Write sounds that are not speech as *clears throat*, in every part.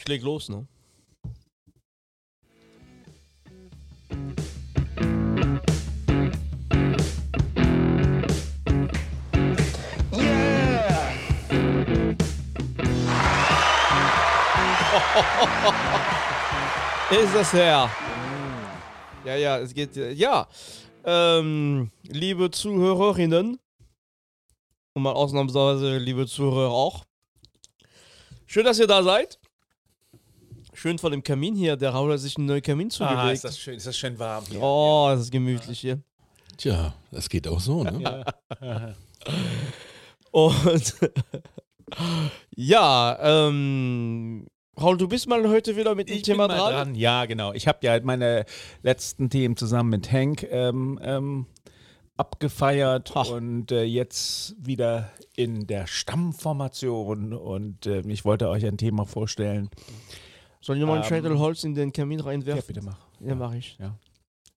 Ich leg los, ne? Ist das her? Ja, ja, es geht. Ja. Ähm, liebe Zuhörerinnen und mal ausnahmsweise liebe Zuhörer auch. Schön, dass ihr da seid. Schön vor dem Kamin hier. Der Raul hat sich einen neuen Kamin zugelegt. Ah, ist das schön, ist das schön warm. hier. Oh, das ist gemütlich hier. Tja, das geht auch so, ne? *laughs* Und *laughs* ja, ähm, Raul, du bist mal heute wieder mit dem Ich Thema bin mal dran. Ja, genau. Ich habe ja meine letzten Themen zusammen mit Hank ähm, ähm, abgefeiert Ach. und äh, jetzt wieder in der Stammformation und äh, ich wollte euch ein Thema vorstellen. Soll ich nochmal Ähm, Schädel Holz in den Kamin reinwerfen? Ja, bitte mach. Ja, mach ich.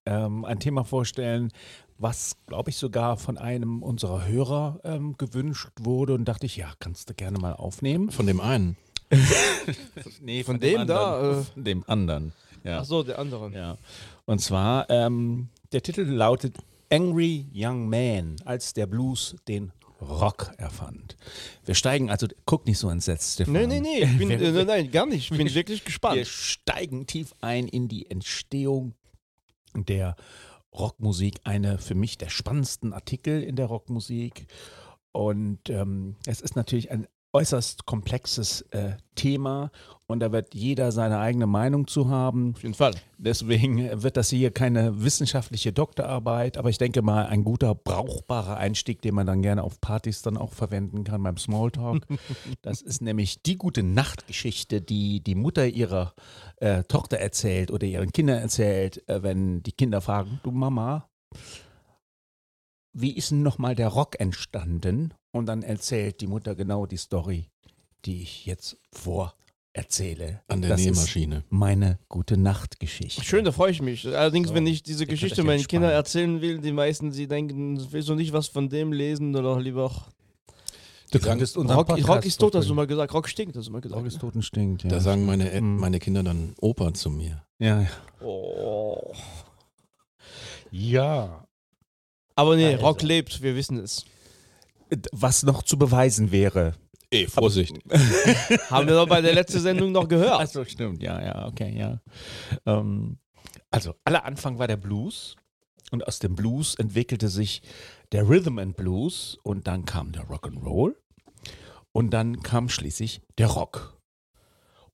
ähm, ein Thema vorstellen, was, glaube ich, sogar von einem unserer Hörer ähm, gewünscht wurde und dachte ich, ja, kannst du gerne mal aufnehmen. Von dem einen. *laughs* Nee, Von dem da, anderen. äh. Von dem anderen. Ja. Ach so, der andere. ja. Und zwar, ähm, der Titel lautet Angry Young Man, als der Blues den Rock erfand. Wir steigen, also guck nicht so entsetzt, Stefan. Nee, nee, nee, ich bin, *laughs* Wir- äh, nein, nein, gar nicht. Ich bin wirklich Wir gespannt. steigen tief ein in die Entstehung der Rockmusik. Eine für mich der spannendsten Artikel in der Rockmusik. Und ähm, es ist natürlich ein äußerst komplexes äh, Thema und da wird jeder seine eigene Meinung zu haben. Auf jeden Fall. Deswegen wird das hier keine wissenschaftliche Doktorarbeit, aber ich denke mal ein guter, brauchbarer Einstieg, den man dann gerne auf Partys dann auch verwenden kann beim Smalltalk. *laughs* Das ist nämlich die gute Nachtgeschichte, die die Mutter ihrer äh, Tochter erzählt oder ihren Kindern erzählt, äh, wenn die Kinder fragen, du Mama, wie ist denn nochmal der Rock entstanden? Und dann erzählt die Mutter genau die Story, die ich jetzt vorerzähle. An der Das ist Nähmaschine. meine gute Nachtgeschichte. Schön, da freue ich mich. Allerdings, So, wenn ich diese Geschichte meinen. Kindern erzählen will, die meisten, sie denken, willst du nicht was von dem lesen oder lieber auch. Du könntest unseren Rock, Podcast Rock ist tot, hast du mal gesagt. Rock stinkt, hast du mal gesagt. Rock ist tot und stinkt, ja. Da sagen meine, Ä- Mhm. meine Kinder dann Opa zu mir. ja, ja. Oh. ja. Aber nee, Also. Rock lebt, wir wissen es. Was noch zu beweisen wäre. Ey, Vorsicht. Haben wir doch bei der letzten Sendung noch gehört. Achso, stimmt, ja, ja, okay, ja. Ähm, also, aller Anfang war der Blues und aus dem Blues entwickelte sich der Rhythm and Blues und dann kam der Rock'n'Roll und dann kam schließlich der Rock.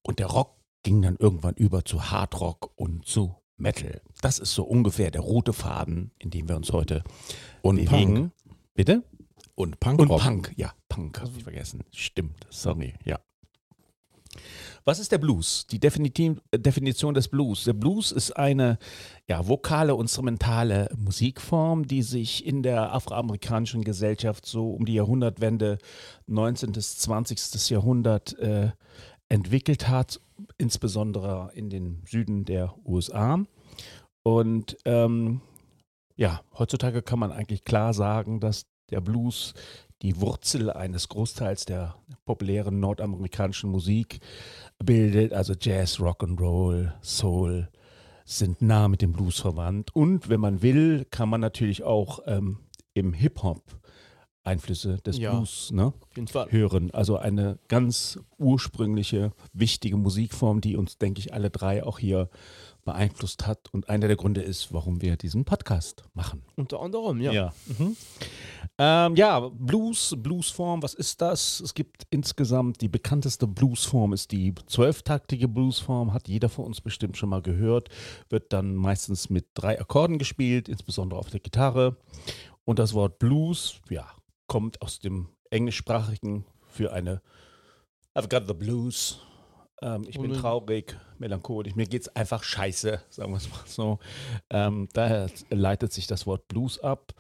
Und der Rock ging dann irgendwann über zu Hard Rock und zu Metal. Das ist so ungefähr der rote Faden, in dem wir uns heute Und bewegen. Punk. Bitte? Und Punk. Und Punk, ja, Punk habe ich vergessen. Stimmt, sorry, ja. Was ist der Blues? Die äh, Definition des Blues. Der Blues ist eine ja, vokale, instrumentale Musikform, die sich in der afroamerikanischen Gesellschaft so um die Jahrhundertwende 19. bis 20. Jahrhundert äh, entwickelt hat, insbesondere in den Süden der USA. Und ähm, ja, heutzutage kann man eigentlich klar sagen, dass der Blues die Wurzel eines Großteils der populären nordamerikanischen Musik bildet. Also Jazz, Rock'n'Roll, Soul sind nah mit dem Blues verwandt. Und wenn man will, kann man natürlich auch ähm, im Hip-Hop Einflüsse des Ja. Blues ne, hören. Also eine ganz ursprüngliche, wichtige Musikform, die uns, denke ich, alle drei auch hier beeinflusst hat und einer der Gründe ist, warum wir diesen Podcast machen. Unter anderem, ja. Ja. Mhm. Ähm, ja, Blues, Bluesform, was ist das? Es gibt insgesamt die bekannteste Bluesform ist die zwölftaktige Bluesform, hat jeder von uns bestimmt schon mal gehört, wird dann meistens mit drei Akkorden gespielt, insbesondere auf der Gitarre. Und das Wort Blues, ja, kommt aus dem englischsprachigen für eine I've got the blues. Ähm, ich bin Und- traurig, melancholisch, mir geht's einfach scheiße, sagen wir es mal so. Ähm, daher leitet sich das Wort Blues ab.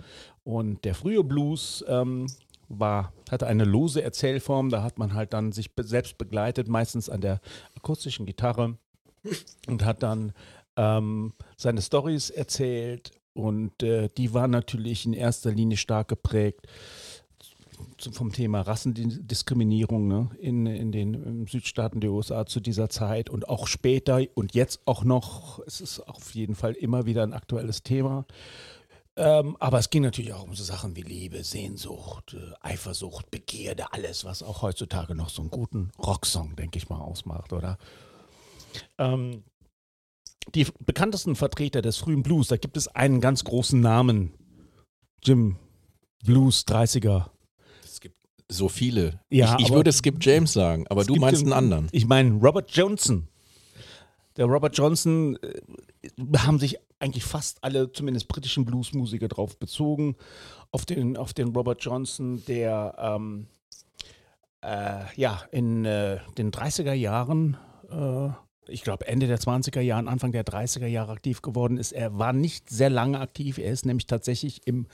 Und der frühe Blues ähm, war, hatte eine lose Erzählform. Da hat man halt dann sich selbst begleitet, meistens an der akustischen Gitarre und hat dann ähm, seine Stories erzählt. Und äh, die waren natürlich in erster Linie stark geprägt vom Thema Rassendiskriminierung ne, in, in den ähm, Südstaaten der USA zu dieser Zeit und auch später und jetzt auch noch. Es ist auf jeden Fall immer wieder ein aktuelles Thema. Ähm, aber es ging natürlich auch um so Sachen wie Liebe, Sehnsucht, äh, Eifersucht, Begierde, alles, was auch heutzutage noch so einen guten Rocksong, denke ich mal, ausmacht, oder? Ähm, die bekanntesten Vertreter des frühen Blues, da gibt es einen ganz großen Namen. Jim Blues 30er. So viele. Ja, ich ich würde Skip James sagen, aber du meinst einen anderen. Ich meine Robert Johnson. Der Robert Johnson äh, haben sich eigentlich fast alle, zumindest britischen Bluesmusiker, drauf bezogen. Auf den, auf den Robert Johnson, der ähm, äh, ja in äh, den 30er Jahren, äh, ich glaube Ende der 20er Jahren, Anfang der 30er Jahre aktiv geworden ist. Er war nicht sehr lange aktiv. Er ist nämlich tatsächlich im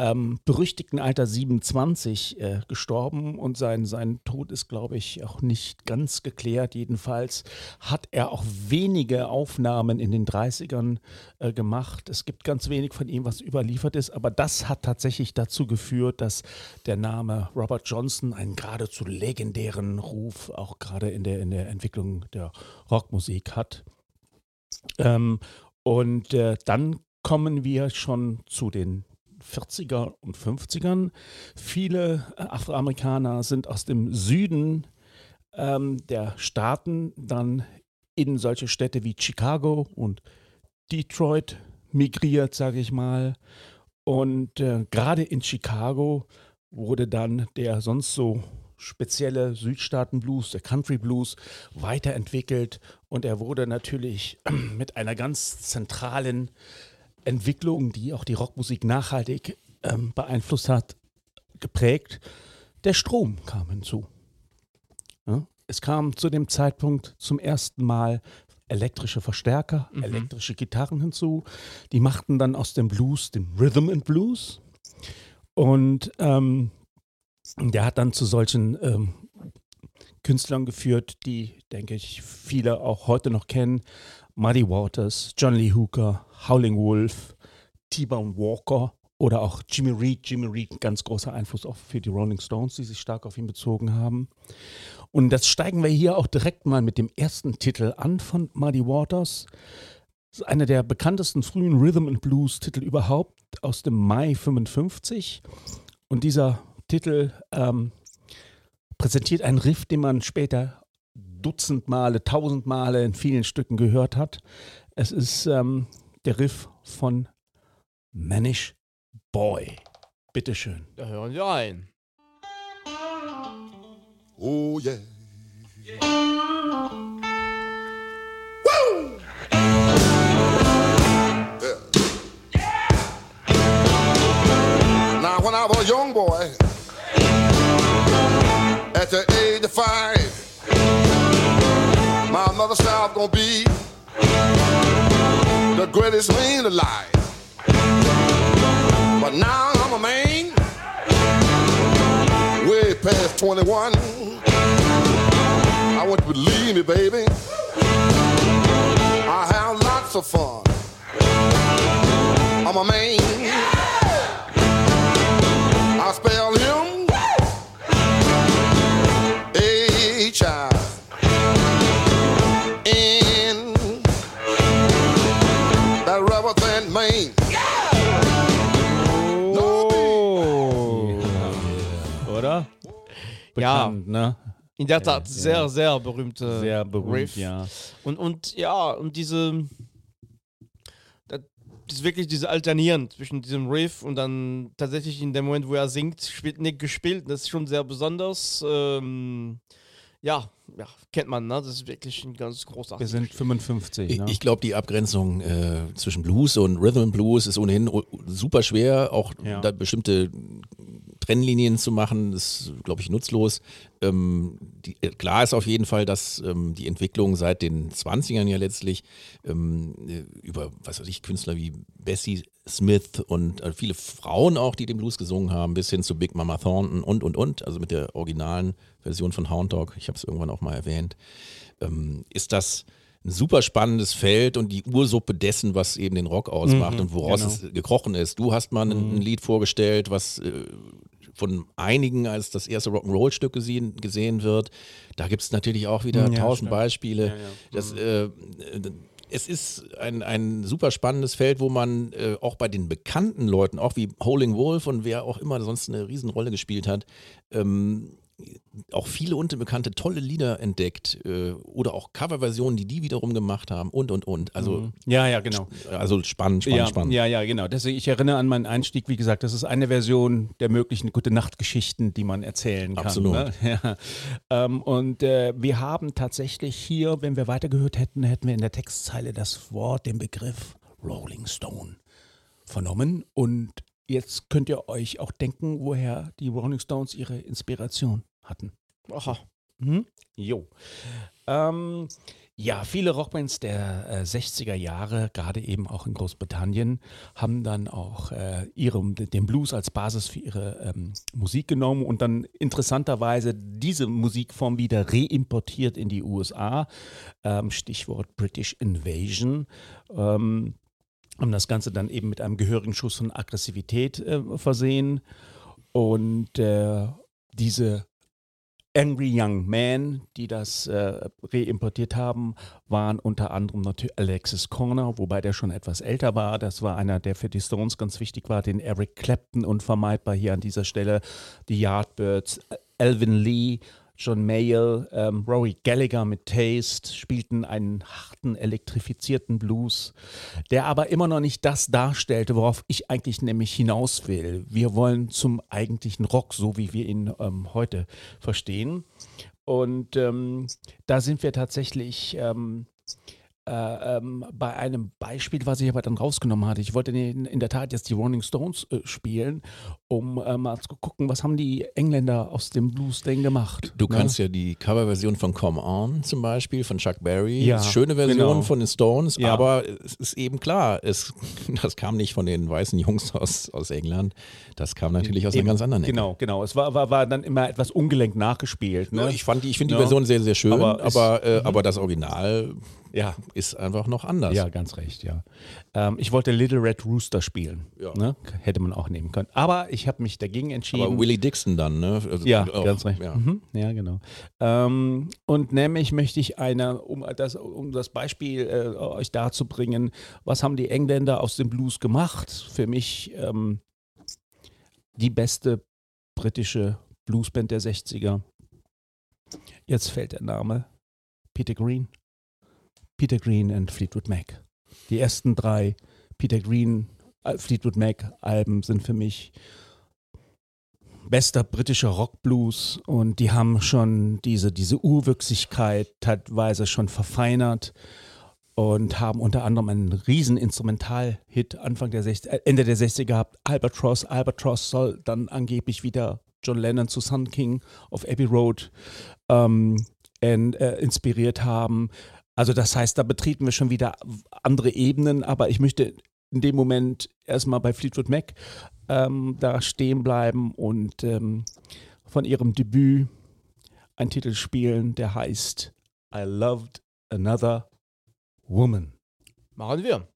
ähm, berüchtigten Alter 27 äh, gestorben und sein, sein Tod ist, glaube ich, auch nicht ganz geklärt. Jedenfalls hat er auch wenige Aufnahmen in den 30ern äh, gemacht. Es gibt ganz wenig von ihm, was überliefert ist, aber das hat tatsächlich dazu geführt, dass der Name Robert Johnson einen geradezu legendären Ruf auch gerade in der, in der Entwicklung der Rockmusik hat. Ähm, und äh, dann kommen wir schon zu den 40er und 50ern. Viele äh, Afroamerikaner sind aus dem Süden ähm, der Staaten dann in solche Städte wie Chicago und Detroit migriert, sage ich mal. Und äh, gerade in Chicago wurde dann der sonst so spezielle Südstaaten-Blues, der Country-Blues, weiterentwickelt. Und er wurde natürlich *clears throat* mit einer ganz zentralen Entwicklung, die auch die Rockmusik nachhaltig ähm, beeinflusst hat, geprägt. Der Strom kam hinzu. Ja? Es kam zu dem Zeitpunkt zum ersten Mal elektrische Verstärker, Mhm. elektrische Gitarren hinzu. Die machten dann aus dem Blues den Rhythm and Blues. Und ähm, der hat dann zu solchen ähm, Künstlern geführt, die, denke ich, viele auch heute noch kennen. Muddy Waters, John Lee Hooker, Howling Wolf, T-Bone Walker oder auch Jimmy Reed. Jimmy Reed, ein ganz großer Einfluss auch für die Rolling Stones, die sich stark auf ihn bezogen haben. Und das steigen wir hier auch direkt mal mit dem ersten Titel an von Muddy Waters. Das ist einer der bekanntesten frühen Rhythm and Blues Titel überhaupt aus dem Mai 55. Und dieser Titel ähm, präsentiert einen Riff, den man später Dutzend Male, tausend Male in vielen Stücken gehört hat. Es ist ähm, der Riff von Manish Boy. Bitteschön. Da hören wir ein. Oh yeah. Woo! Yeah. Now, when I was a young boy, at the age of five, I was gonna be the greatest man alive. But now I'm a man way past 21. I want you to believe me, baby. I have lots of fun. I'm a man. Ja. Bekannt, ne? In der Tat, sehr, sehr berühmte Sehr berühmt, Riff. ja. Und, und ja, und diese. Das ist wirklich diese Alternieren zwischen diesem Riff und dann tatsächlich in dem Moment, wo er singt, spielt Nick gespielt. Das ist schon sehr besonders. Ähm, ja, ja, kennt man, ne? Das ist wirklich ein ganz großartiges Wir sind Stück. 55, Ich, ne? ich glaube, die Abgrenzung äh, zwischen Blues und Rhythm and Blues ist ohnehin super schwer. Auch Ja. da bestimmte Trennlinien zu machen, ist, glaube ich, nutzlos. Ähm, die, äh, klar ist auf jeden Fall, dass ähm, die Entwicklung seit den 20ern ja letztlich ähm, äh, über, was weiß ich, Künstler wie Bessie Smith und äh, viele Frauen auch, die den Blues gesungen haben, bis hin zu Big Mama Thornton und, und, und, also mit der originalen Version von Hound Dog, ich habe es irgendwann auch mal erwähnt, ähm, ist das ein super spannendes Feld und die Ursuppe dessen, was eben den Rock ausmacht Mhm, und woraus genau. es gekrochen ist. Du hast mal ein, ein Lied vorgestellt, was äh, von einigen als das erste Rock'n'Roll-Stück gesehen, gesehen wird. Da gibt es natürlich auch wieder Ja, tausend stimmt. Beispiele. Das, äh, es ist ein, ein super spannendes Feld, wo man äh, auch bei den bekannten Leuten, auch wie Howling Wolf und wer auch immer sonst eine Riesenrolle gespielt hat, ähm, auch viele unbekannte tolle Lieder entdeckt äh, oder auch Coverversionen, die die wiederum gemacht haben und und und. Also, Ja, ja, genau. also spannend, spannend, ja, spannend. ja, ja, genau. Deswegen, ich erinnere an meinen Einstieg, wie gesagt, das ist eine Version der möglichen gute Nachtgeschichten, die man erzählen kann. Absolut. Ne? *laughs* Ja. Ähm, und äh, wir haben tatsächlich hier, wenn wir weitergehört hätten, hätten wir in der Textzeile das Wort, den Begriff Rolling Stone vernommen. Und jetzt könnt ihr euch auch denken, woher die Rolling Stones ihre Inspiration hatten. Aha. Mhm. Jo. Ähm, ja, viele Rockbands der äh, 60er Jahre, gerade eben auch in Großbritannien, haben dann auch äh, ihrem, den Blues als Basis für ihre ähm, Musik genommen und dann interessanterweise diese Musikform wieder reimportiert in die USA. Ähm, Stichwort British Invasion. Ähm, haben das Ganze dann eben mit einem gehörigen Schuss von Aggressivität äh, versehen. Und äh, diese Angry Young Men, die das äh, reimportiert haben, waren unter anderem natürlich Alexis Corner, wobei der schon etwas älter war. Das war einer, der für die Stones ganz wichtig war, den Eric Clapton unvermeidbar hier an dieser Stelle, die Yardbirds, Alvin Lee, John Mayall, ähm, Rory Gallagher mit Taste spielten einen harten, elektrifizierten Blues, der aber immer noch nicht das darstellte, worauf ich eigentlich nämlich hinaus will. Wir wollen zum eigentlichen Rock, so wie wir ihn ähm, heute verstehen. Und ähm, da sind wir tatsächlich ähm, äh, ähm, bei einem Beispiel, was ich aber dann rausgenommen hatte. Ich wollte in, in der Tat jetzt die Rolling Stones äh, spielen, um äh, mal zu gucken, was haben die Engländer aus dem Blues denn gemacht. Du ne? kannst ja die Coverversion von Come On zum Beispiel von Chuck Berry, Ja, ist schöne Version genau. von den Stones, Ja. aber es ist eben klar, es, *laughs* das kam nicht von den weißen Jungs aus, aus England, das kam natürlich aus Eben, einer ganz anderen Ecke. Genau, genau. Es war, war, war dann immer etwas ungelenkt nachgespielt. Ne? Ja, Ich, fand die, ich finde die Ja. Version sehr, sehr schön, Aber aber, mhm. äh, aber das Original ja, ist einfach noch anders. ja, ganz recht, ja. Ähm, ich wollte Little Red Rooster spielen. Ja. Ne? Hätte man auch nehmen können. Aber ich habe mich dagegen entschieden. Aber Willie Dixon dann, ne? Also Ja, auch, ganz recht. Ja. Mhm, ja, genau. Ähm, und nämlich möchte ich eine, um das, um das Beispiel äh, euch darzubringen, was haben die Engländer aus dem Blues gemacht? Für mich ähm, die beste britische Bluesband der 60er. Jetzt fällt der Name Peter Green. Peter Green und Fleetwood Mac. Die ersten drei Peter Green, äh, Fleetwood Mac Alben sind für mich bester britischer Rockblues und die haben schon diese, diese Urwüchsigkeit teilweise schon verfeinert und haben unter anderem einen riesen Instrumentalhit Anfang der 60, äh, Ende der 60er gehabt, Albatross. Albatross soll dann angeblich wieder John Lennon zu Sun King auf Abbey Road ähm, en- äh, inspiriert haben. Also das heißt, da betreten wir schon wieder andere Ebenen, aber ich möchte in dem Moment erstmal bei Fleetwood Mac ähm, da stehen bleiben und ähm, von ihrem Debüt einen Titel spielen, der heißt I Loved Another Woman. Machen wir.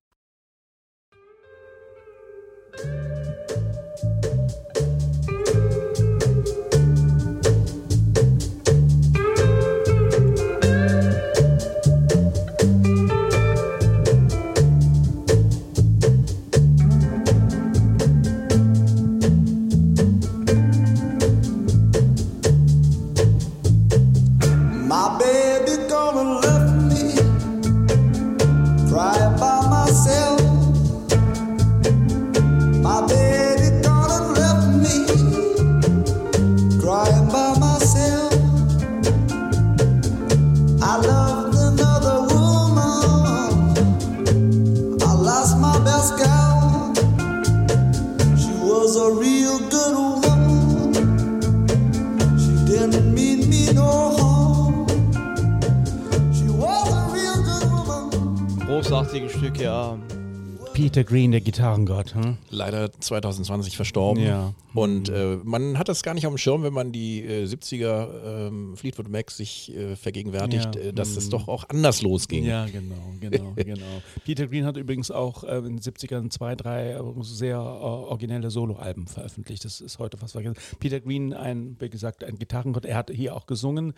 Peter Green, der Gitarrengott. Hm? Leider 2020 verstorben. Ja. Und äh, man hat das gar nicht auf dem Schirm, wenn man die äh, 70er ähm, Fleetwood Mac sich äh, vergegenwärtigt, Ja. äh, dass es Mhm. doch auch anders losging. Ja, genau, genau, *laughs* genau. Peter Green hat übrigens auch äh, in den 70ern zwei, drei äh, sehr originelle Soloalben veröffentlicht. Das ist heute fast vergessen. Peter Green, ein, wie gesagt, ein Gitarrengott, er hat hier auch gesungen.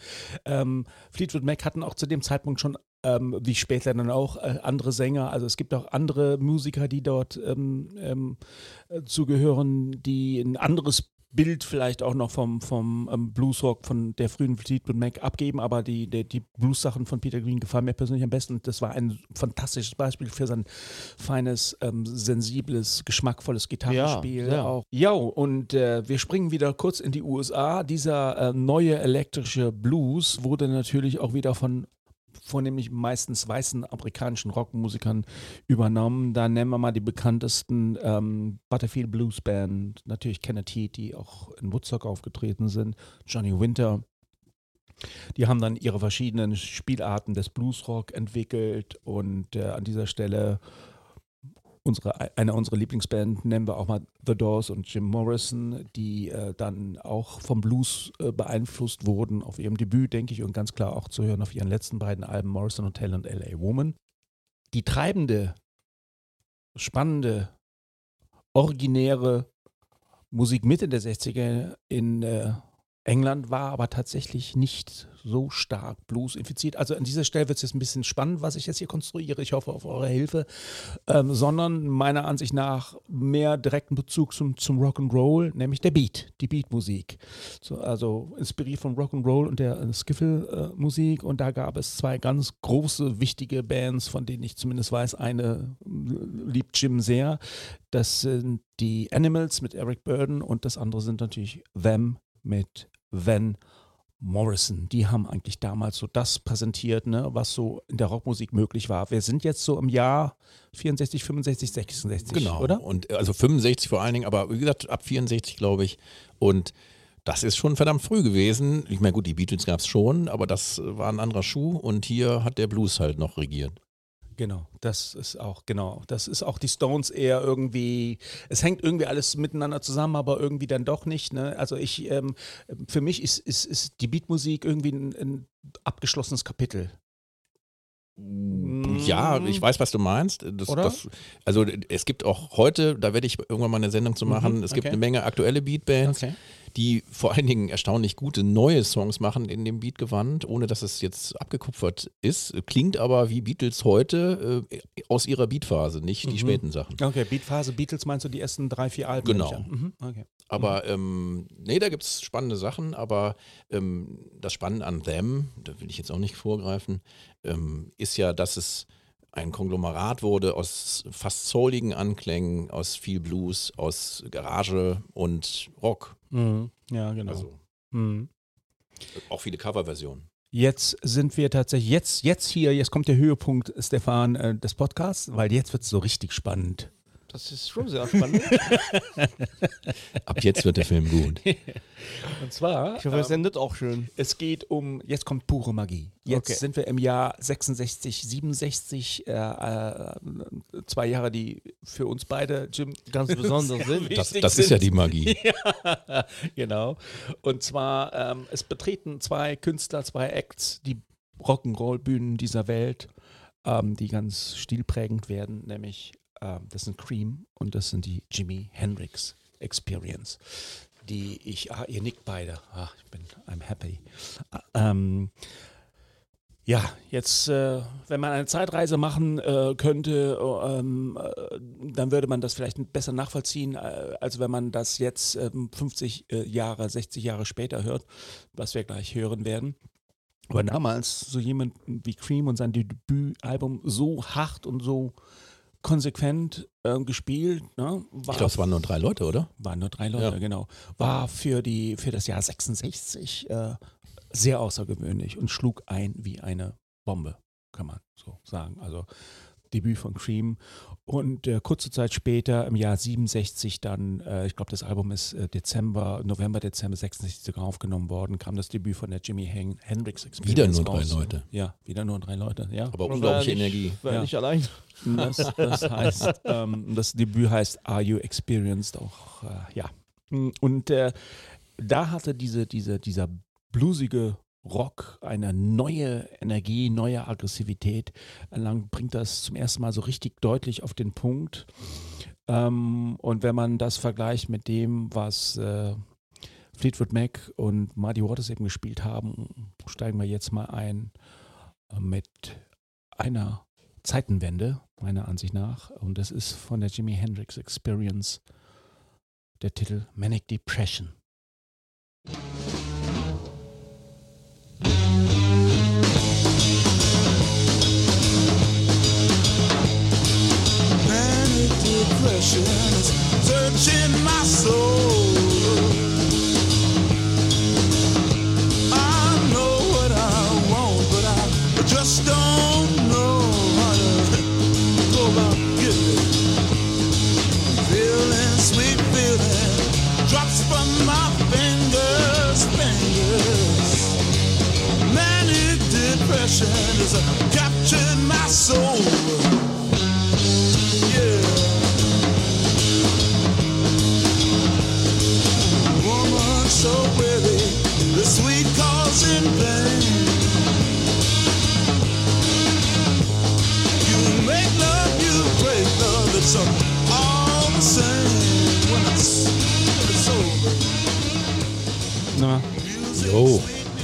Ähm, Fleetwood Mac hatten auch zu dem Zeitpunkt schon ähm, wie später dann auch äh, andere Sänger. Also es gibt auch andere Musiker, die dort ähm, ähm, äh, zugehören, die ein anderes Bild vielleicht auch noch vom, vom ähm, Bluesrock von der frühen Fleetwood Mac abgeben, aber die, die, die Blues-Sachen von Peter Green gefallen mir persönlich am besten. Das war ein fantastisches Beispiel für sein feines, ähm, sensibles, geschmackvolles Gitarrenspiel. Ja, ja. Auch. Ja, und äh, wir springen wieder kurz in die USA. Dieser äh, neue elektrische Blues wurde natürlich auch wieder von vornehmlich meistens weißen amerikanischen Rockmusikern übernommen. Da nennen wir mal die bekanntesten ähm, Butterfield Blues Band, natürlich Kenneth Heat, die auch in Woodstock aufgetreten sind, Johnny Winter. Die haben dann ihre verschiedenen Spielarten des Bluesrock entwickelt und äh, an dieser Stelle unsere, eine unserer Lieblingsband nennen wir auch mal The Doors und Jim Morrison, die äh, dann auch vom Blues äh, beeinflusst wurden auf ihrem Debüt, denke ich, und ganz klar auch zu hören auf ihren letzten beiden Alben Morrison Hotel und LA Woman. Die treibende, spannende, originäre Musik Mitte der 60er in äh, England war aber tatsächlich nicht so stark Blues infiziert. Also an dieser Stelle wird es jetzt ein bisschen spannend, was ich jetzt hier konstruiere. Ich hoffe auf eure Hilfe. Ähm, sondern meiner Ansicht nach mehr direkten Bezug zum, zum Rock'n'Roll, nämlich der Beat, die Beatmusik. So, also inspiriert von Rock'n'Roll und der äh, Skiffle-Musik. und da gab es zwei ganz große, wichtige Bands, von denen ich zumindest weiß, eine äh, liebt Jim sehr. Das sind die Animals mit Eric Burden und das andere sind natürlich Them mit Van Morrison. Die haben eigentlich damals so das präsentiert, ne, was so in der Rockmusik möglich war. Wir sind jetzt so im Jahr 64, 65, 66, Genau. oder? Und äh, also 65 vor allen Dingen, aber wie gesagt, ab 64 glaube ich. Und das ist schon verdammt früh gewesen. Ich meine, gut, die Beatles gab es schon, aber das war ein anderer Schuh und hier hat der Blues halt noch regiert. Genau, das ist auch, genau, das ist auch die Stones eher irgendwie, es hängt irgendwie alles miteinander zusammen, aber irgendwie dann doch nicht. Ne? Also ich, ähm, für mich ist, ist, ist die Beatmusik irgendwie ein, ein abgeschlossenes Kapitel. Ja, ich weiß, was du meinst. Das, Mhm. Das, also es gibt auch heute, da werde ich irgendwann mal eine Sendung zu machen, Mhm, es gibt okay. eine Menge aktuelle Beatbands, Okay. Die vor allen Dingen erstaunlich gute neue Songs machen in dem Beatgewand, ohne dass es jetzt abgekupfert ist. Klingt aber wie Beatles heute äh, aus ihrer Beatphase, nicht die Mhm. späten Sachen. Okay, Beatphase, Beatles meinst du die ersten drei, vier Alben? Genau. Mhm, okay. Aber ähm, nee, da gibt es spannende Sachen, aber ähm, das Spannende an Them, da will ich jetzt auch nicht vorgreifen, ähm, ist ja, dass es ein Konglomerat wurde aus fast souligen Anklängen, aus viel Blues, aus Garage und Rock. Mhm. Ja, genau. Also Mhm. auch viele Coverversionen. Jetzt sind wir tatsächlich, jetzt, jetzt hier, jetzt kommt der Höhepunkt, Stefan, äh, des Podcasts, weil jetzt wird es so richtig spannend. Das ist schon sehr spannend. *laughs* Ab jetzt wird der Film gut. *laughs* Und zwar, Ich hoffe, es endet auch schön. es geht um, jetzt kommt pure Magie. Jetzt Okay. sind wir im Jahr 66, 67, äh, äh, zwei Jahre, die für uns beide, Jim, Ganz besonders *laughs* sind. Das, das ist ja sind. die Magie. ja, genau. Und zwar, ähm, es betreten zwei Künstler, zwei Acts, die Rock'n'Roll-Bühnen dieser Welt, ähm, die ganz stilprägend werden, nämlich ähm, das sind Cream und das sind die Jimi Hendrix Experience, die ich, ah, ihr nickt beide, ah, ich bin, I'm happy. Ähm, ja, jetzt, äh, wenn man eine Zeitreise machen äh, könnte, äh, ähm, äh, dann würde man das vielleicht besser nachvollziehen, äh, als wenn man das jetzt ähm, 50 äh, Jahre, 60 Jahre später hört, was wir gleich hören werden. Aber damals so jemand wie Cream und sein Debütalbum so hart und so konsequent äh, gespielt, ne, war Ich glaube, es waren nur drei Leute, oder? waren nur drei Leute, Ja. genau. War für, die, für das Jahr 66 äh, sehr außergewöhnlich und schlug ein wie eine Bombe, kann man so sagen. Also Debüt von Cream. Und äh, kurze Zeit später, im Jahr 67, dann, äh, ich glaube, das Album ist äh, Dezember, November, Dezember 66 sogar aufgenommen worden, kam das Debüt von der Jimi Hen Hendrix Experience. Wieder nur drei raus. Leute. Ja, wieder nur drei Leute, ja. Aber unglaubliche er nicht, Energie. War Ja. nicht allein. Das, das *laughs* heißt, ähm, das Debüt heißt Are You Experienced auch, äh, ja. Und äh, da hatte diese, diese, dieser bluesige Rock eine neue Energie, neue Aggressivität erlangt, bringt das zum ersten Mal so richtig deutlich auf den Punkt. Ähm, und wenn man das vergleicht mit dem, was äh, Fleetwood Mac und Muddy Waters eben gespielt haben, steigen wir jetzt mal ein äh, mit einer Zeitenwende, meiner Ansicht nach. Und das ist von der Jimi Hendrix Experience der Titel Manic Depression. Is searching my soul.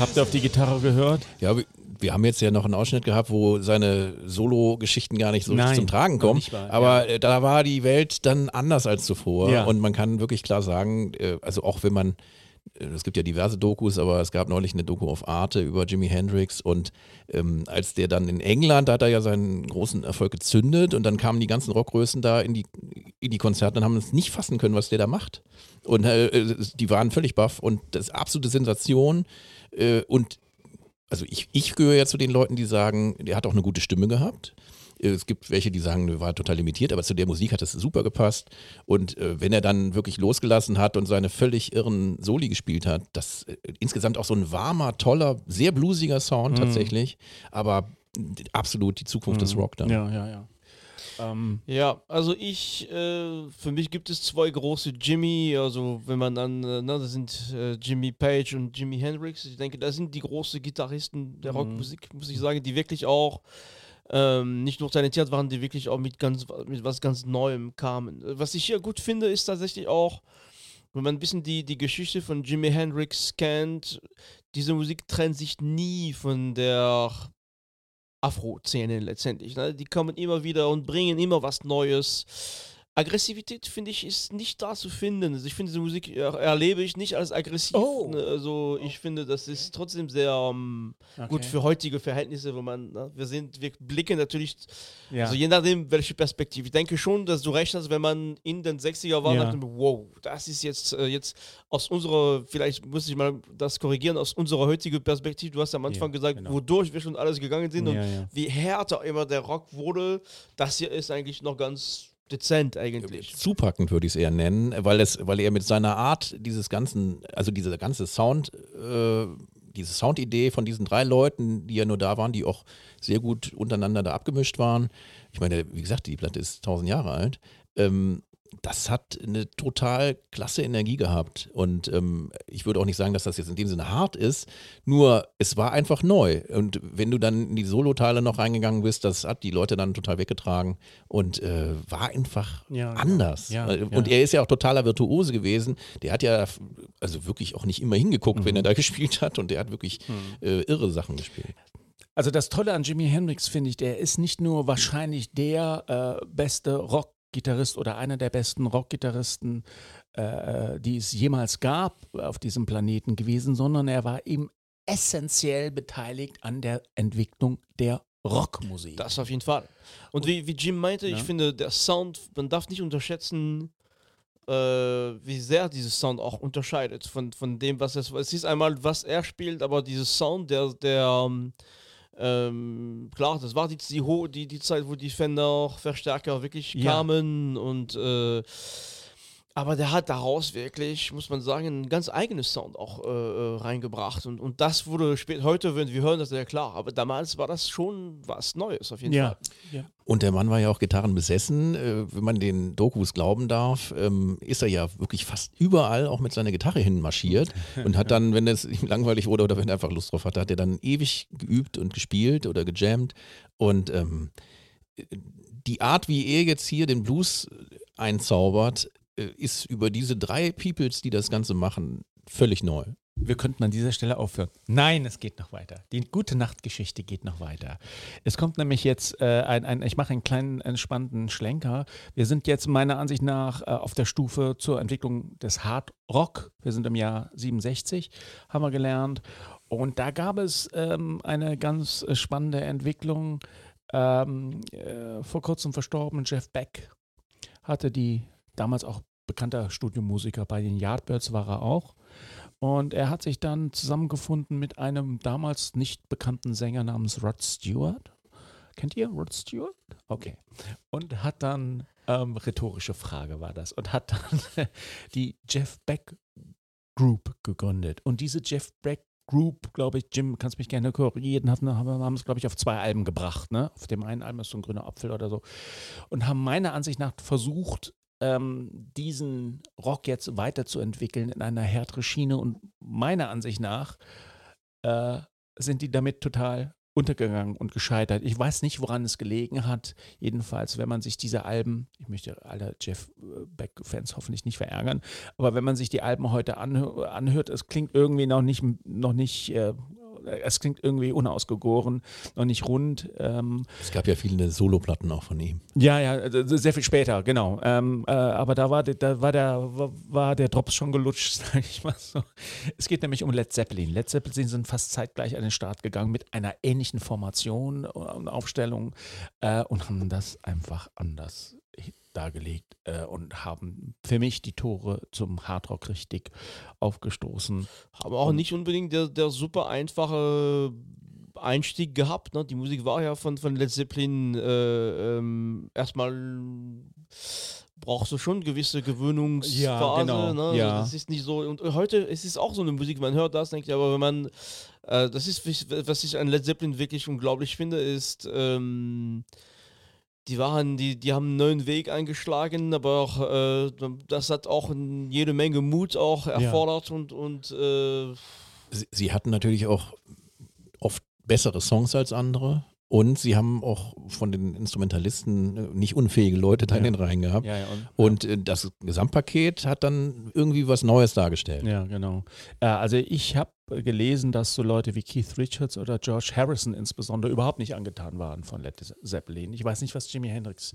Habt ihr auf die Gitarre gehört? Ja, wir, wir haben jetzt ja noch einen Ausschnitt gehabt, wo seine Solo-Geschichten gar nicht so Nein, zum Tragen kommen. wahr, aber äh, da war die Welt dann anders als zuvor. Ja. Und man kann wirklich klar sagen, äh, also auch wenn man, äh, es gibt ja diverse Dokus, aber es gab neulich eine Doku auf Arte über Jimi Hendrix und ähm, als der dann in England, da hat er ja seinen großen Erfolg gezündet und dann kamen die ganzen Rockgrößen da in die, in die Konzerte und haben es nicht fassen können, was der da macht. Und äh, die waren völlig baff und das ist absolute Sensation. Äh, und also ich, ich gehöre ja zu den Leuten, die sagen, der hat auch eine gute Stimme gehabt. Äh, Es gibt welche, die sagen, der war total limitiert, aber zu der Musik hat das super gepasst. Und äh, wenn er dann wirklich losgelassen hat und seine völlig irren Soli gespielt hat, das äh, insgesamt auch so ein warmer, toller, sehr bluesiger Sound tatsächlich, aber äh, absolut die Zukunft des Rock dann. Ja, ja, ja. Ähm, Ja, also ich, äh, für mich gibt es zwei große Jimmy, also wenn man dann, äh, na, das sind äh, Jimmy Page und Jimi Hendrix. Ich denke, das sind die großen Gitarristen der Rockmusik, muss ich sagen, die wirklich auch ähm, nicht nur talentiert waren, die wirklich auch mit ganz mit was ganz Neuem kamen. Was ich hier gut finde, ist tatsächlich auch, wenn man ein bisschen die, die Geschichte von Jimi Hendrix kennt, diese Musik trennt sich nie von der Afro-Szene letztendlich. Ne? Die kommen immer wieder und bringen immer was Neues. Aggressivität, finde ich, ist nicht da zu finden. Also ich finde, diese Musik er erlebe ich nicht als aggressiv. Oh. Ne? Also ich finde, das ist trotzdem sehr ähm, gut Okay. für heutige Verhältnisse, wo man, ne? wir sind, wir blicken natürlich, ja. also je nachdem, welche Perspektive. Ich denke schon, dass du recht hast, wenn man in den 60er war, Ja. dachte wow, das ist jetzt, äh, jetzt aus unserer, vielleicht muss ich mal das korrigieren, aus unserer heutigen Perspektive, du hast am Anfang Ja, gesagt, genau. wodurch wir schon alles gegangen sind und wie härter immer der Rock wurde, das hier ist eigentlich noch ganz dezent eigentlich. zupackend würde ich es eher nennen, weil es, weil er mit seiner Art dieses ganzen, also dieser ganze Sound, äh, diese Soundidee von diesen drei Leuten, die ja nur da waren, die auch sehr gut untereinander da abgemischt waren. Ich meine, wie gesagt, die Platte ist tausend Jahre alt. Ähm, das hat eine total klasse Energie gehabt. Und ähm, ich würde auch nicht sagen, dass das jetzt in dem Sinne hart ist, nur es war einfach neu. Und wenn du dann in die Soloteile noch reingegangen bist, das hat die Leute dann total weggetragen und äh, war einfach Ja, anders. Ja, Äh, ja. Und er ist ja auch totaler Virtuose gewesen. Der hat ja also wirklich auch nicht immer hingeguckt, wenn er da *laughs* gespielt hat. Und der hat wirklich äh, irre Sachen gespielt. Also das Tolle an Jimi Hendrix finde ich, der ist nicht nur wahrscheinlich der äh, beste Rockgitarrist oder einer der besten Rockgitarristen, äh, die es jemals gab auf diesem Planeten gewesen, sondern er war eben essentiell beteiligt an der Entwicklung der Rockmusik. Das auf jeden Fall. Und wie, wie Jim meinte, Ja. ich finde, der Sound, man darf nicht unterschätzen, äh, wie sehr dieses Sound auch unterscheidet von, von dem, was es Es ist einmal, was er spielt, aber dieses Sound, der, der, ähm, klar, das war die, die, die, die Zeit, wo die Fender-Verstärker wirklich Ja. kamen und äh, aber der hat daraus wirklich, muss man sagen, einen ganz eigenen Sound auch äh, äh, reingebracht. Und, und das wurde spät, heute, wenn wir hören, das ist ja klar. Aber damals war das schon was Neues, auf jeden Ja. Fall. Und der Mann war ja auch Gitarren besessen. Äh, wenn man den Dokus glauben darf, ähm, ist er ja wirklich fast überall auch mit seiner Gitarre hinmarschiert *laughs* und hat dann, wenn es ihm langweilig wurde oder wenn er einfach Lust drauf hatte, hat er dann ewig geübt und gespielt oder gejammt. Und ähm, die Art, wie er jetzt hier den Blues einzaubert, ist über diese drei Peoples, die das Ganze machen, völlig neu. Wir könnten an dieser Stelle aufhören. Nein, es geht noch weiter. Die gute Nachtgeschichte geht noch weiter. Es kommt nämlich jetzt äh, ein, ein, ich mache einen kleinen entspannten Schlenker. Wir sind jetzt meiner Ansicht nach äh, auf der Stufe zur Entwicklung des Hard Rock. Wir sind im Jahr 67, haben wir gelernt. Und da gab es ähm, eine ganz äh, spannende Entwicklung. Ähm, äh, vor kurzem verstorben Jeff Beck hatte die damals auch bekannter Studiomusiker bei den Yardbirds war er auch. Und er hat sich dann zusammengefunden mit einem damals nicht bekannten Sänger namens Rod Stewart. Kennt ihr Rod Stewart? Okay. Und hat dann, ähm, rhetorische Frage war das, und hat dann *laughs* die Jeff Beck Group gegründet. Und diese Jeff Beck Group, glaube ich, Jim, kannst mich gerne korrigieren, haben, haben, haben es, glaube ich, auf zwei Alben gebracht. Ne? Auf dem einen Album ist so ein grüner Apfel oder so. Und haben meiner Ansicht nach versucht, ähm, diesen Rock jetzt weiterzuentwickeln in einer härtere Schiene. Und meiner Ansicht nach äh, sind die damit total untergegangen und gescheitert. Ich weiß nicht, woran es gelegen hat. Jedenfalls, wenn man sich diese Alben, ich möchte alle Jeff äh, Beck-Fans hoffentlich nicht verärgern, aber wenn man sich die Alben heute anhö anhört, es klingt irgendwie noch nicht, noch nicht äh, es klingt irgendwie unausgegoren, noch nicht rund. Ähm, Es gab ja viele Soloplatten auch von ihm. ja, ja, also sehr viel später, genau. Ähm, äh, aber da war, der- da war der, war, der Drops schon gelutscht, *laughs* sag ich mal so. Es geht nämlich um Led Zeppelin. Led Zeppelin sind fast zeitgleich an den Start gegangen mit einer ähnlichen Formation und Aufstellung äh, und haben das einfach anders dargelegt äh, und haben für mich die Tore zum Hardrock richtig aufgestoßen. Aber auch nicht unbedingt der, der super einfache Einstieg gehabt. Ne? Die Musik war ja von, von Led Zeppelin äh, ähm, erstmal brauchst du schon gewisse Gewöhnungsphase. Ja, genau. Ne? Also Ja. Das ist nicht so. Und heute es ist auch so eine Musik, man hört das, denkt ja, aber wenn man äh, das ist, was ich an Led Zeppelin wirklich unglaublich finde, ist ähm, die waren, die, die haben einen neuen Weg eingeschlagen, aber auch äh, das hat auch jede Menge Mut auch erfordert und, und äh, Sie, sie hatten natürlich auch oft bessere Songs als andere. Und sie haben auch von den Instrumentalisten äh, nicht unfähige Leute da in den Reihen gehabt. Und, Und äh, das Gesamtpaket hat dann irgendwie was Neues dargestellt. Ja, genau. Äh, also ich habe gelesen, dass so Leute wie Keith Richards oder George Harrison insbesondere überhaupt nicht angetan waren von Led Zeppelin. Ich weiß nicht, was Jimi Hendrix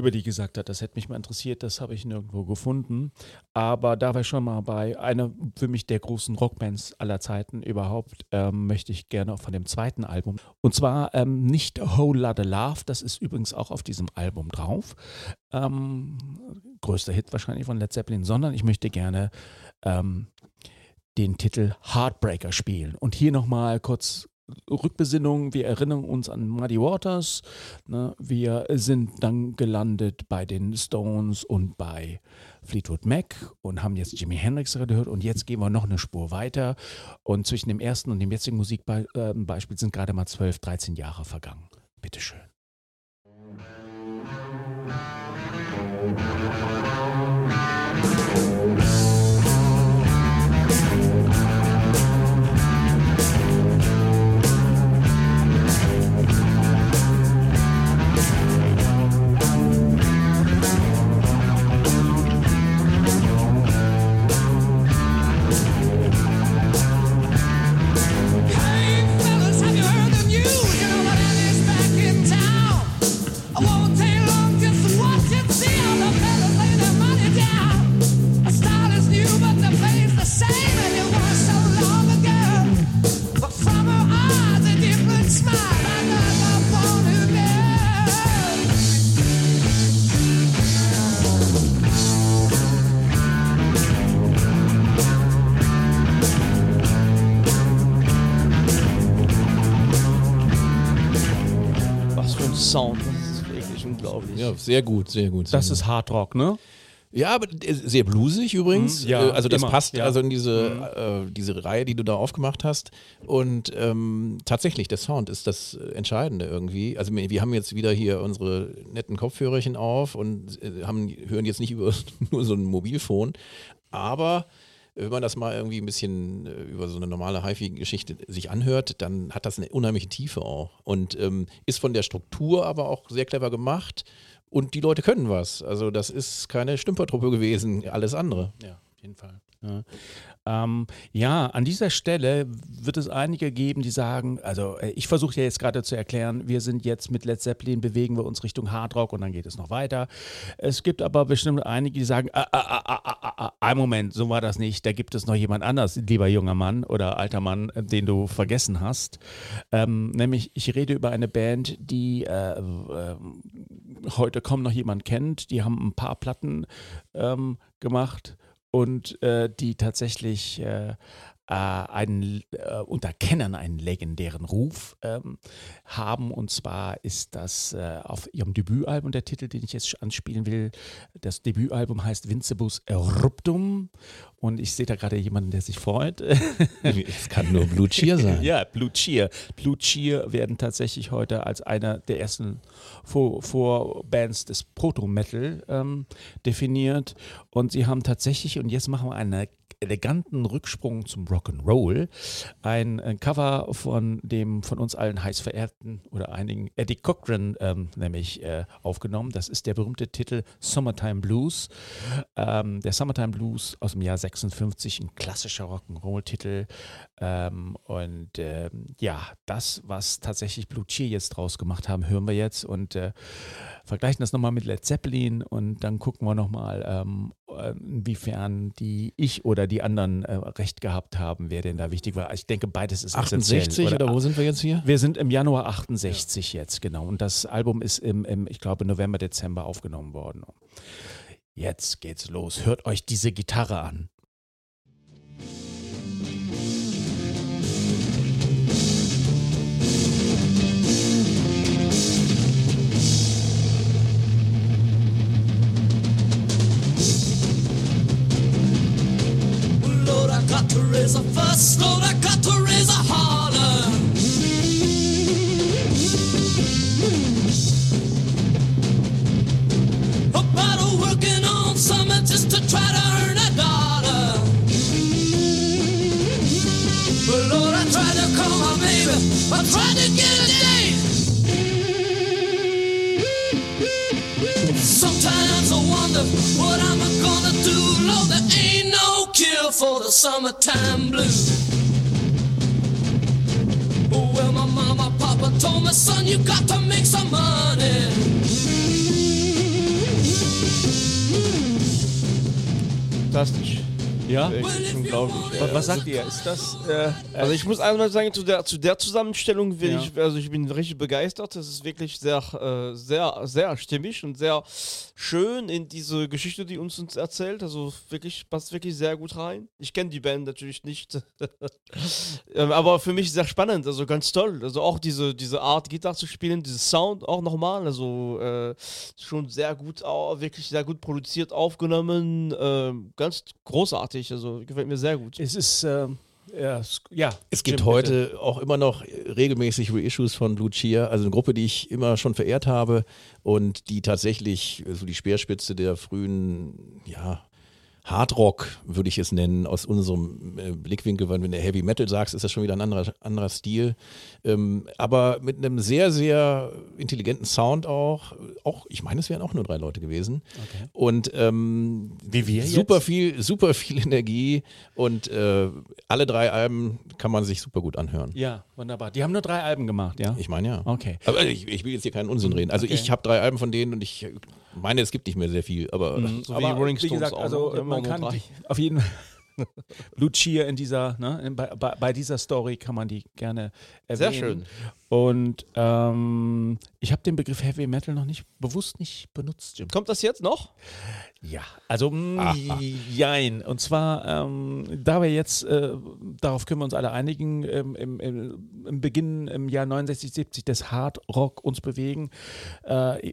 über die gesagt hat. Das hätte mich mal interessiert. Das habe ich nirgendwo gefunden. Aber da wir schon mal bei einer für mich der großen Rockbands aller Zeiten überhaupt, ähm, möchte ich gerne von dem zweiten Album. Und zwar ähm, nicht Whole Lotta Love. Das ist übrigens auch auf diesem Album drauf. Ähm, größter Hit wahrscheinlich von Led Zeppelin, sondern ich möchte gerne ähm, den Titel Heartbreaker spielen. Und hier nochmal kurz Rückbesinnung. Wir erinnern uns an Muddy Waters. Ne? Wir sind dann gelandet bei den Stones und bei Fleetwood Mac und haben jetzt Jimi Hendrix gehört. Und jetzt gehen wir noch eine Spur weiter. Und zwischen dem ersten und dem jetzigen Musikbeispiel sind gerade mal 12, 13 Jahre vergangen. Bitteschön. Hey, Ja, sehr gut, sehr gut. Das ist Hard Rock, ne? Ja, aber äh, sehr bluesig übrigens. Mhm, ja, Äh, also das immer, passt ja. Mhm. also in diese, äh, diese Reihe, die du da aufgemacht hast. Und ähm, tatsächlich, der Sound ist das Entscheidende irgendwie. Also wir, wir haben jetzt wieder hier unsere netten Kopfhörerchen auf und äh, haben, hören jetzt nicht *laughs* über nur so ein Mobilfon. Aber wenn man das mal irgendwie ein bisschen über so eine normale HiFi-Geschichte sich anhört, dann hat das eine unheimliche Tiefe auch. Und ähm, ist von der Struktur aber auch sehr clever gemacht. Und die Leute können was. Also das ist keine Stümpertruppe gewesen, alles andere. Ja, auf jeden Fall. Ja. Ähm, ja, an dieser Stelle wird es einige geben, die sagen, also äh, ich versuche ja jetzt gerade zu erklären, wir sind jetzt mit Led Zeppelin, bewegen wir uns Richtung Hardrock und dann geht es noch weiter. Es gibt aber bestimmt einige, die sagen, ah, ah, ah, ah, ein Moment, so war das nicht, da gibt es noch jemand anders, lieber junger Mann oder alter Mann, äh, den du vergessen hast. Ähm, nämlich, ich rede über eine Band, die äh, äh, heute kaum noch jemand kennt. Die haben ein paar Platten ähm, gemacht und äh, die tatsächlich äh, äh, einen, äh, unter Kennern einen legendären Ruf ähm, haben. Und zwar ist das äh, auf ihrem Debütalbum der Titel, den ich jetzt anspielen will. Das Debütalbum heißt Vincebus Eruptum. Und ich sehe da gerade jemanden, der sich freut. *laughs* Es kann nur Blue Cheer sein. Ja, Blue Cheer. Blue Cheer werden tatsächlich heute als einer der ersten Vor- Vorbands des Proto-Metal ähm, definiert. Und sie haben tatsächlich, und jetzt machen wir einen eleganten Rücksprung zum Rock'n'Roll, ein, ein Cover von dem von uns allen heiß verehrten oder einigen Eddie Cochran ähm, nämlich äh, aufgenommen. Das ist der berühmte Titel Summertime Blues. Ähm, der Summertime Blues aus dem Jahr 56, ein klassischer Rock'n'Roll-Titel. Ähm, und ähm, ja, das, was tatsächlich Blue Cheer jetzt draus gemacht haben, hören wir jetzt und äh, vergleichen das nochmal mit Led Zeppelin und dann gucken wir nochmal, ähm, äh, inwiefern die ich oder die anderen äh, recht gehabt haben, wer denn da wichtig war. Ich denke, beides ist 68 essentiell. oder, wo sind wir jetzt hier? Wir sind im Januar 68 jetzt, genau. Und das Album ist im, im, ich glaube, November, Dezember aufgenommen worden. Jetzt geht's los. Hört euch diese Gitarre an. Got to raise a fuss. Lord, I got to raise a holler. About working on something just to try to earn a dollar. But Lord, I tried to call my baby. I tried cure for the summertime blues. Well, my mama, papa told me, son, you got to make some money. Fantastisch. Ja? Unglaublich. Was, was sagt ihr? Ist das. Äh, Also ich muss einmal sagen, zu der, zu der Zusammenstellung will Ja. ich, also ich bin richtig begeistert. Das ist wirklich sehr, äh, sehr, sehr stimmig und sehr schön in diese Geschichte, die uns uns erzählt. Also wirklich, passt wirklich sehr gut rein. Ich kenne die Band natürlich nicht. *laughs* Ähm, aber für mich sehr spannend, also ganz toll. Also auch diese, diese Art Gitarre zu spielen, dieses Sound auch nochmal. Also äh, schon sehr gut, au- wirklich sehr gut produziert, aufgenommen. ähm, ganz großartig. Also gefällt mir sehr gut. es ist. Äh, ja, es- ja, Es gibt Jim, heute auch immer noch regelmäßig Reissues von Blue Cheer, also eine Gruppe, die ich immer schon verehrt habe und die tatsächlich so die Speerspitze der frühen, ja, Hardrock würde ich es nennen, aus unserem äh, Blickwinkel, weil wenn du Heavy Metal sagst, ist das schon wieder ein anderer, anderer Stil. Ähm, aber mit einem sehr, sehr intelligenten Sound auch. Auch, ich meine, es wären auch nur drei Leute gewesen. Und ähm, Wie wir super jetzt? viel, super viel Energie und äh, alle drei Alben kann man sich super gut anhören. Ja, wunderbar. Die haben nur drei Alben gemacht, ja? Ich meine ja. Okay. Aber ich, ich will jetzt hier keinen Unsinn reden. Also Okay. ich habe drei Alben von denen und ich meine, es gibt nicht mehr sehr viel, aber So wie Rolling wie Stones gesagt, auch. also ne? Haben man kann die, auf jeden Fall. *laughs* Lucia in dieser, ne, bei, bei dieser Story kann man die gerne erwähnen. Sehr schön. Und ähm, ich habe den Begriff Heavy Metal noch nicht bewusst nicht benutzt, Jim. Kommt das jetzt noch? Ja, also mh, jein. Und zwar, ähm, da wir jetzt, äh, darauf können wir uns alle einigen, ähm, im, im, im Beginn im Jahr 69, 70 des Hard Rock uns bewegen. Äh,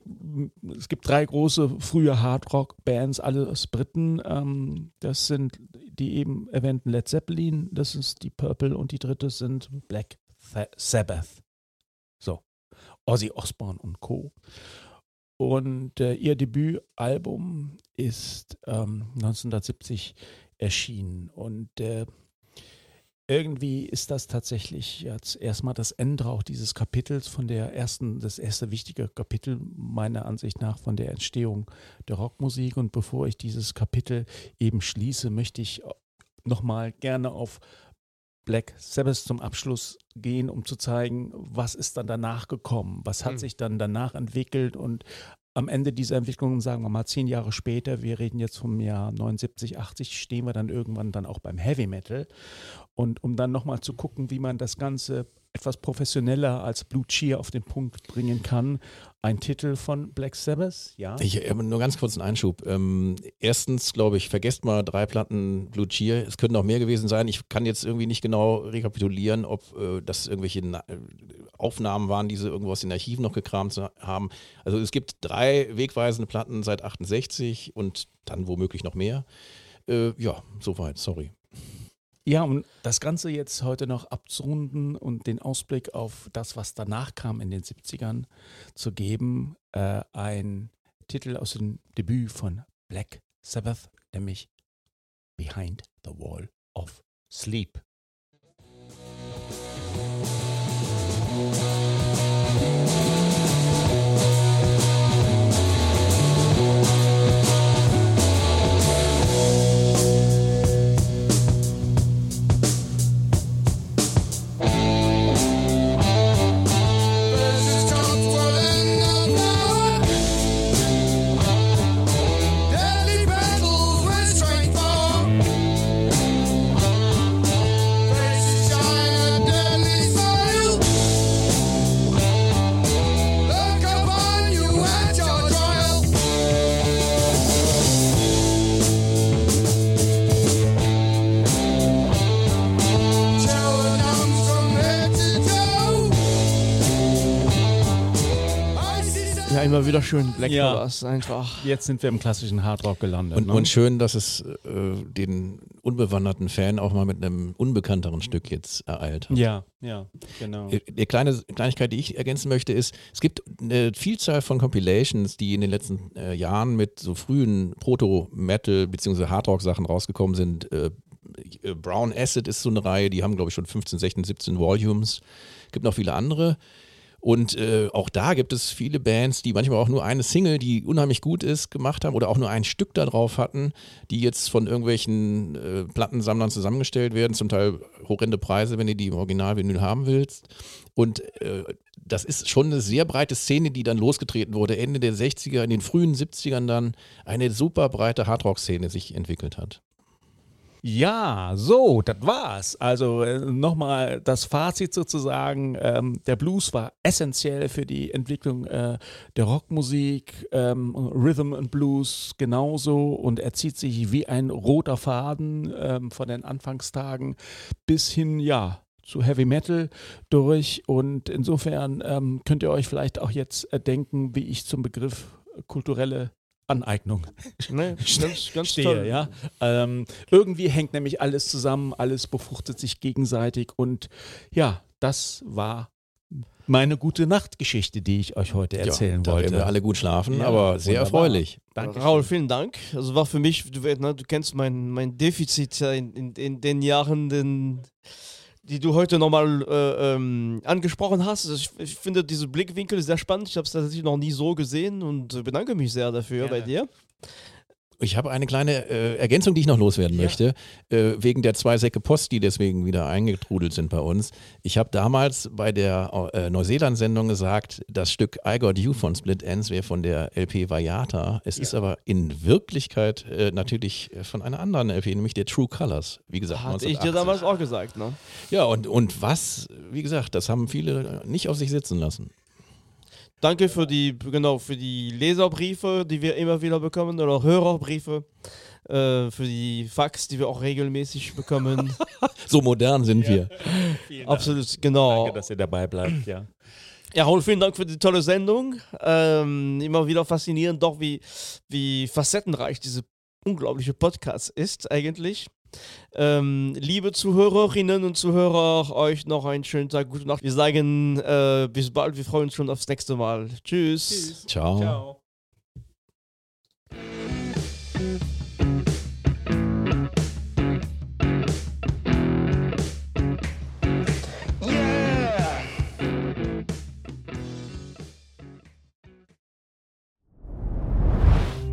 es gibt drei große frühe Hard Rock Bands, alles Briten. Ähm, das sind die eben erwähnten Led Zeppelin, das ist die Purple und die dritte sind Black Sabbath. Ozzy Osbourne und Co. Und äh, ihr Debütalbum ist ähm, 1970 erschienen. Und äh, irgendwie ist das tatsächlich jetzt erstmal das Ende auch dieses Kapitels von der ersten, das erste wichtige Kapitel meiner Ansicht nach von der Entstehung der Rockmusik. Und bevor ich dieses Kapitel eben schließe, möchte ich nochmal gerne auf Black Sabbath zum Abschluss gehen, um zu zeigen, was ist dann danach gekommen, was hat Hm. sich dann danach entwickelt und am Ende dieser Entwicklung, sagen wir mal zehn Jahre später, wir reden jetzt vom Jahr 79, 80, stehen wir dann irgendwann dann auch beim Heavy Metal. Und um dann nochmal zu gucken, wie man das Ganze etwas professioneller als Blue Cheer auf den Punkt bringen kann, ein Titel von Black Sabbath, ja. Ich habe nur ganz kurz einen Einschub. Ähm, erstens, glaube ich, vergesst mal drei Platten Blue Cheer. Es könnten auch mehr gewesen sein. Ich kann jetzt irgendwie nicht genau rekapitulieren, ob äh, das irgendwelche Na äh, Aufnahmen waren, die sie irgendwo aus den Archiven noch gekramt haben. Also es gibt drei wegweisende Platten seit 68 und dann womöglich noch mehr. Äh, ja, soweit, sorry. Ja, um das Ganze jetzt heute noch abzurunden und den Ausblick auf das, was danach kam in den 70ern zu geben, äh, ein Titel aus dem Debüt von Black Sabbath, nämlich Behind the Wall of Sleep. Immer wieder schön Black Ja. Brothers einfach. Jetzt sind wir im klassischen Hardrock gelandet. Und, ne? und schön, dass es äh, den unbewanderten Fan auch mal mit einem unbekannteren Stück jetzt ereilt hat. ja, ja, genau. Äh, Die kleine Kleinigkeit, die ich ergänzen möchte, ist, es gibt eine Vielzahl von Compilations, die in den letzten äh, Jahren mit so frühen Proto-Metal- bzw. Hardrock-Sachen rausgekommen sind. Äh, äh, Brown Acid ist so eine Reihe, die haben, glaube ich, schon 15, 16, 17 Volumes. gibt noch viele andere. Und äh, auch da gibt es viele Bands, die manchmal auch nur eine Single, die unheimlich gut ist, gemacht haben oder auch nur ein Stück da drauf hatten, die jetzt von irgendwelchen äh, Plattensammlern zusammengestellt werden, zum Teil horrende Preise, wenn du die im Original-Vinyl haben willst. Und äh, das ist schon eine sehr breite Szene, die dann losgetreten wurde, Ende der 60er, in den frühen 70ern dann eine super breite Hardrock-Szene sich entwickelt hat. Ja, so, das war's. Also äh, nochmal das Fazit sozusagen. Ähm, der Blues war essentiell für die Entwicklung äh, der Rockmusik, ähm, Rhythm and Blues genauso und er zieht sich wie ein roter Faden ähm, von den Anfangstagen bis hin, ja, zu Heavy Metal durch und insofern ähm, könnt ihr euch vielleicht auch jetzt äh, denken, wie ich zum Begriff kulturelle Aneignung Ne? *laughs* Ganz, ganz stehe, toll. ja. Ähm, irgendwie hängt nämlich alles zusammen, alles befruchtet sich gegenseitig und ja, das war meine gute Nachtgeschichte, die ich euch heute erzählen da werden wollte. wir alle gut schlafen, Ja, aber sehr wunderbar. erfreulich. Danke. Raul, vielen Dank. Also war für mich, du, ne, du kennst mein, mein Defizit ja in, in, in den Jahren, den, die du heute nochmal äh, ähm, angesprochen hast. Also ich, ich finde diese Blickwinkel sehr spannend. Ich habe es tatsächlich noch nie so gesehen und bedanke mich sehr dafür Gerne. bei dir. Ich habe eine kleine äh, Ergänzung, die ich noch loswerden möchte, äh, wegen der zwei Säcke Post, die deswegen wieder eingetrudelt sind bei uns. Ich habe damals bei der äh, Neuseeland-Sendung gesagt, das Stück I Got You von Split Ends wäre von der LP Vajata. Es ist aber in Wirklichkeit äh, natürlich von einer anderen LP, nämlich der True Colors. Wie gesagt, Hatte ich dir 1980. damals auch gesagt, ne? Ja, und, und was, wie gesagt, das haben viele nicht auf sich sitzen lassen. Danke für die, genau, für die Leserbriefe, die wir immer wieder bekommen, oder Hörerbriefe, äh, für die Fax, die wir auch regelmäßig bekommen. *laughs* So modern sind wir. Absolut, genau. Danke, dass ihr dabei bleibt, ja. Ja, Raoul, vielen Dank für die tolle Sendung. Ähm, immer wieder faszinierend, doch wie, wie facettenreich diese unglaubliche Podcast ist eigentlich. Ähm, liebe Zuhörerinnen und Zuhörer, euch noch einen schönen Tag, gute Nacht. Wir sagen äh, bis bald, wir freuen uns schon aufs nächste Mal. Tschüss. Ciao. Ciao.